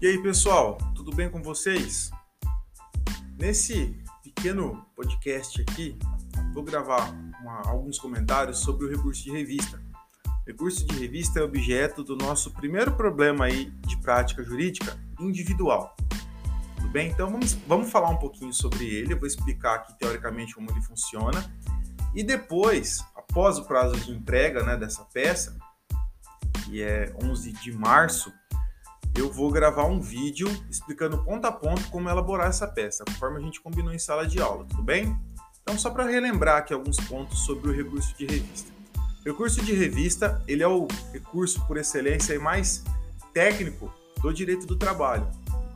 E aí, pessoal, tudo bem com vocês? Nesse pequeno podcast aqui, vou gravar uma, alguns comentários sobre o recurso de revista. O recurso de revista é objeto do nosso primeiro problema aí de prática jurídica individual. Tudo bem? Então vamos, vamos falar um pouquinho sobre ele. Eu vou explicar aqui teoricamente como ele funciona. E depois, após o prazo de entrega né, dessa peça, que é 11 de março, eu vou gravar um vídeo explicando ponto a ponto como elaborar essa peça, conforme a gente combinou em sala de aula, tudo bem? Então, só para relembrar aqui alguns pontos sobre o recurso de revista. O recurso de revista, ele é o recurso por excelência e mais técnico do direito do trabalho.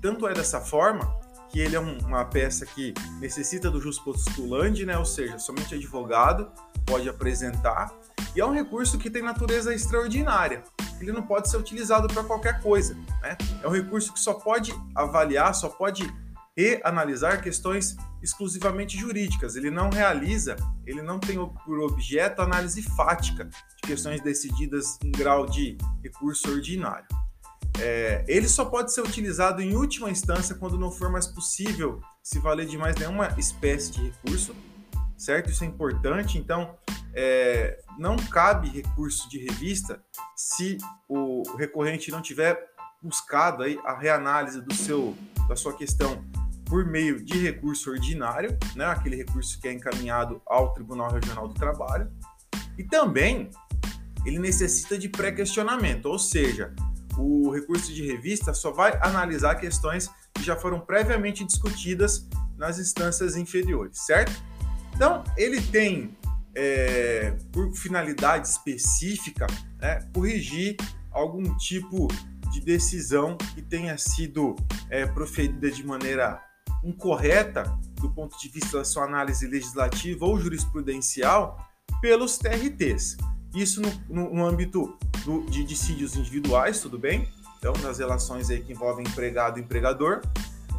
Tanto é dessa forma que ele é um, uma peça que necessita do jus postulandi, né? ou seja, somente advogado pode apresentar, e é um recurso que tem natureza extraordinária, ele não pode ser utilizado para qualquer coisa. Né? É um recurso que só pode avaliar, só pode reanalisar questões exclusivamente jurídicas. Ele não realiza, ele não tem por objeto análise fática de questões decididas em grau de recurso ordinário. É, ele só pode ser utilizado em última instância quando não for mais possível se valer de mais nenhuma espécie de recurso, certo? Isso é importante. Então, é, não cabe recurso de revista se o recorrente não tiver buscado aí a reanálise do seu, da sua questão por meio de recurso ordinário, né, aquele recurso que é encaminhado ao Tribunal Regional do Trabalho, e também ele necessita de pré-questionamento, ou seja, o recurso de revista só vai analisar questões que já foram previamente discutidas nas instâncias inferiores, certo? Então, ele tem é, por finalidade específica, né, corrigir algum tipo de decisão que tenha sido é, proferida de maneira incorreta do ponto de vista da sua análise legislativa ou jurisprudencial pelos TRTs. Isso no, no, no âmbito do, de dissídios individuais, tudo bem? Então, nas relações aí que envolvem empregado e empregador.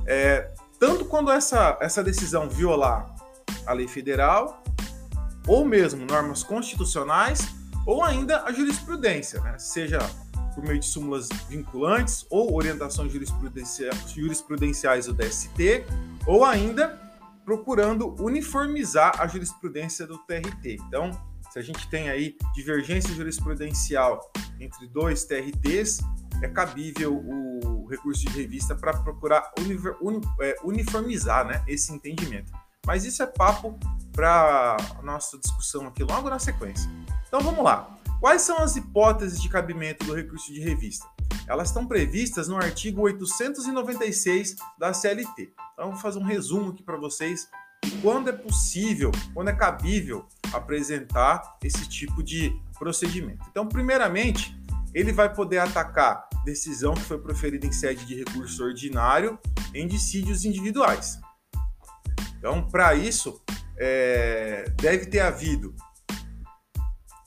É, tanto quando essa, essa decisão violar a lei federal, ou mesmo normas constitucionais, ou ainda a jurisprudência, né? seja por meio de súmulas vinculantes ou orientações jurisprudencia jurisprudenciais do DST, ou ainda procurando uniformizar a jurisprudência do TRT. Então, se a gente tem aí divergência jurisprudencial entre dois TRTs, é cabível o recurso de revista para procurar é, uniformizar né, esse entendimento. Mas isso é papo para nossa discussão aqui logo na sequência. Então vamos lá. Quais são as hipóteses de cabimento do recurso de revista? Elas estão previstas no artigo 896 da CLT. Então vou fazer um resumo aqui para vocês quando é possível, quando é cabível apresentar esse tipo de procedimento. Então, primeiramente, ele vai poder atacar decisão que foi proferida em sede de recurso ordinário em dissídios individuais. Então, para isso, é, deve ter havido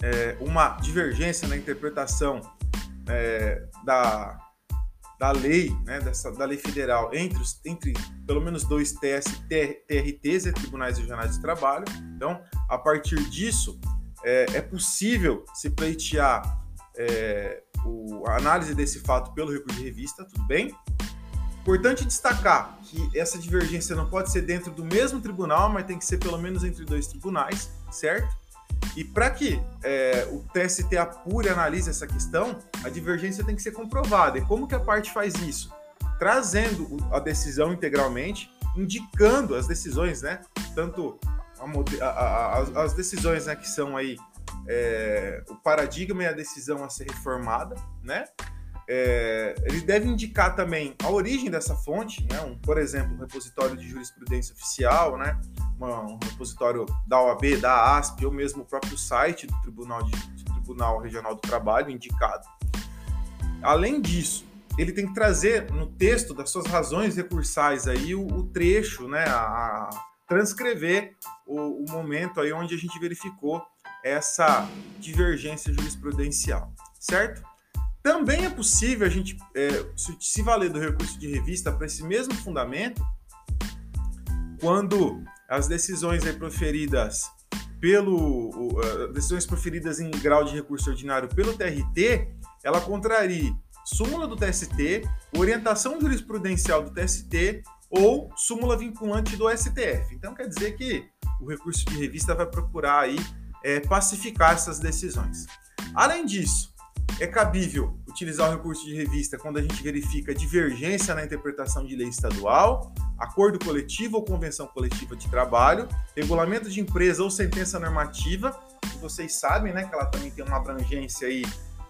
é, uma divergência na interpretação é, da, da lei, né, dessa, da lei federal, entre, os, entre pelo menos dois TS, TRTs, Tribunais Regionais de Trabalho. Então, a partir disso, é, é possível se pleitear é, o, a análise desse fato pelo recurso de revista, tudo bem? Importante destacar que essa divergência não pode ser dentro do mesmo tribunal, mas tem que ser pelo menos entre dois tribunais, certo? E para que é, o TST apure e analise essa questão, a divergência tem que ser comprovada. E como que a parte faz isso? Trazendo a decisão integralmente, indicando as decisões, né? Tanto a, a, a, as decisões né, que são aí é, o paradigma e a decisão a ser reformada, né? É, ele deve indicar também a origem dessa fonte, né? um, por exemplo, um repositório de jurisprudência oficial, né? Uma, um repositório da OAB, da ASP, ou mesmo o próprio site do Tribunal, de, do Tribunal Regional do Trabalho indicado. Além disso, ele tem que trazer no texto das suas razões recursais aí o, o trecho, né? A, a transcrever o, o momento aí onde a gente verificou essa divergência jurisprudencial, certo? Também é possível a gente é, se valer do recurso de revista para esse mesmo fundamento quando as decisões proferidas pelo decisões proferidas em grau de recurso ordinário pelo TRT, ela contrarie súmula do TST, orientação jurisprudencial do TST ou súmula vinculante do STF. Então quer dizer que o recurso de revista vai procurar aí é, pacificar essas decisões. Além disso, é cabível utilizar o recurso de revista quando a gente verifica divergência na interpretação de lei estadual, acordo coletivo ou convenção coletiva de trabalho, regulamento de empresa ou sentença normativa, que vocês sabem, né, que ela também tem uma abrangência aí,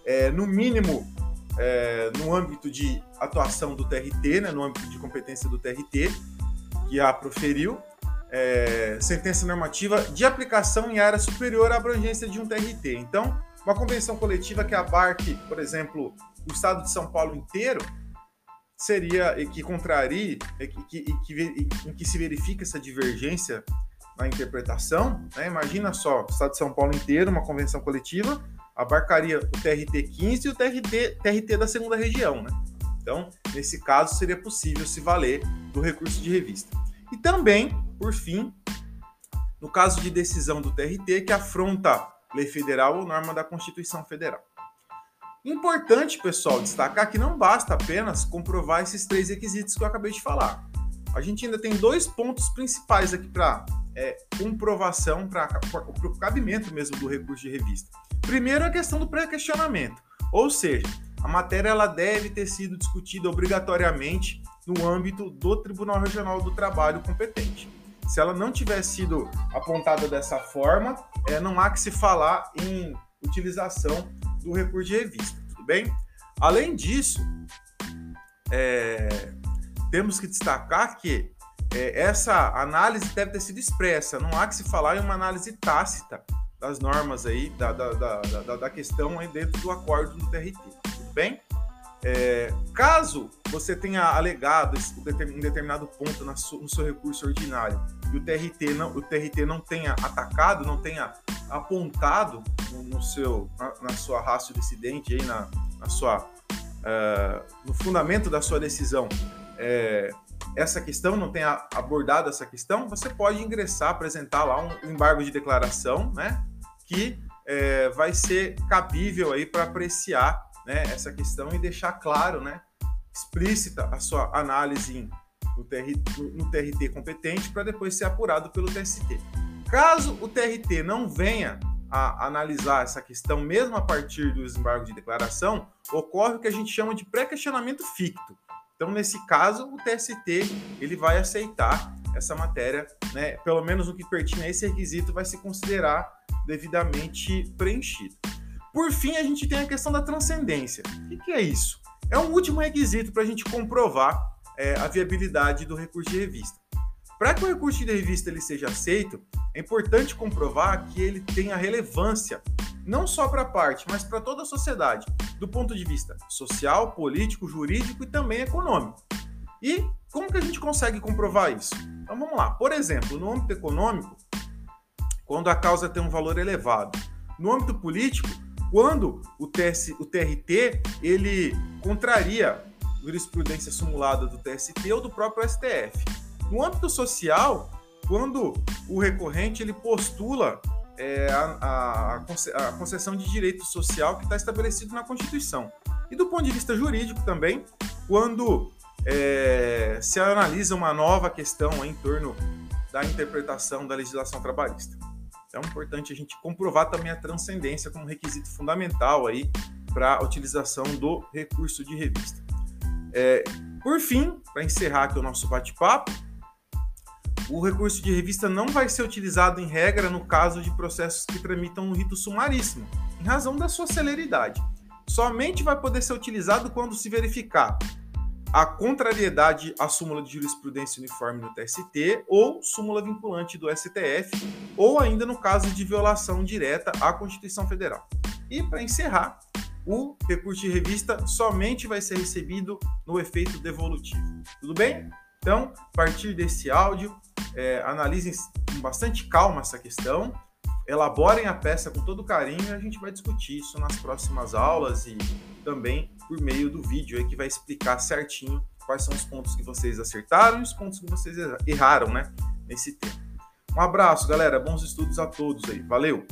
é, no mínimo, é, no âmbito de atuação do TRT, né, no âmbito de competência do TRT, que a proferiu, é, sentença normativa de aplicação em área superior à abrangência de um TRT. Então, uma convenção coletiva que abarque, por exemplo, o estado de São Paulo inteiro, seria que contrarie, e que, e que, em que se verifica essa divergência na interpretação. Né? Imagina só, o estado de São Paulo inteiro, uma convenção coletiva, abarcaria o TRT 15 e o TRT, TRT da segunda região. Né? Então, nesse caso, seria possível se valer do recurso de revista. E também, por fim, no caso de decisão do TRT que afronta lei federal ou norma da Constituição Federal. Importante, pessoal, destacar que não basta apenas comprovar esses três requisitos que eu acabei de falar. A gente ainda tem dois pontos principais aqui para é, comprovação, para o cabimento mesmo do recurso de revista. Primeiro, a questão do pré-questionamento, ou seja, a matéria ela deve ter sido discutida obrigatoriamente no âmbito do Tribunal Regional do Trabalho competente. Se ela não tiver sido apontada dessa forma, é, não há que se falar em utilização do recurso de revista, tudo bem? Além disso, é, temos que destacar que é, essa análise deve ter sido expressa, não há que se falar em uma análise tácita das normas aí, da, da, da, da questão aí dentro do acordo do TRT, tudo bem? É, caso você tenha alegado um determinado ponto no seu recurso ordinário e o TRT não, o TRT não tenha atacado, não tenha apontado no, seu, na, na sua raça decidente, aí na, na sua, uh, no fundamento da sua decisão, é, essa questão, não tenha abordado essa questão, você pode ingressar, apresentar lá um embargo de declaração, né, que é, vai ser cabível aí para apreciar né, essa questão e deixar claro, né, explícita a sua análise no, TRT, no TRT competente para depois ser apurado pelo TST. Caso o TRT não venha a analisar essa questão, mesmo a partir do desembargo de declaração, ocorre o que a gente chama de pré-questionamento ficto. Então, nesse caso, o TST ele vai aceitar essa matéria, né? Pelo menos no que pertine a esse requisito, vai se considerar devidamente preenchido. Por fim, a gente tem a questão da transcendência. O que é isso? É um último requisito para a gente comprovar é, a viabilidade do recurso de revista. Para que o recurso de revista ele seja aceito, é importante comprovar que ele tenha relevância não só para a parte, mas para toda a sociedade, do ponto de vista social, político, jurídico e também econômico. E como que a gente consegue comprovar isso? Então vamos lá. Por exemplo, no âmbito econômico, quando a causa tem um valor elevado. No âmbito político, quando o, TS, o TRT ele contraria jurisprudência simulada do TST ou do próprio STF. No âmbito social, quando o recorrente ele postula é, a, a, a, concessão de direito social que está estabelecido na Constituição. E do ponto de vista jurídico também, quando é, se analisa uma nova questão em torno da interpretação da legislação trabalhista. Então é importante a gente comprovar também a transcendência como requisito fundamental aí para a utilização do recurso de revista. É, por fim, para encerrar aqui o nosso bate-papo, o recurso de revista não vai ser utilizado em regra no caso de processos que tramitam no rito sumaríssimo, em razão da sua celeridade. Somente vai poder ser utilizado quando se verificar a contrariedade à súmula de jurisprudência uniforme do TST ou súmula vinculante do STF, ou ainda no caso de violação direta à Constituição Federal. E para encerrar, o recurso de revista somente vai ser recebido no efeito devolutivo. Tudo bem? Então, a partir desse áudio, é, analisem com bastante calma essa questão, elaborem a peça com todo carinho e a gente vai discutir isso nas próximas aulas e também por meio do vídeo aí que vai explicar certinho quais são os pontos que vocês acertaram e os pontos que vocês erraram, né, nesse tema. Um abraço, galera, bons estudos a todos aí. Valeu!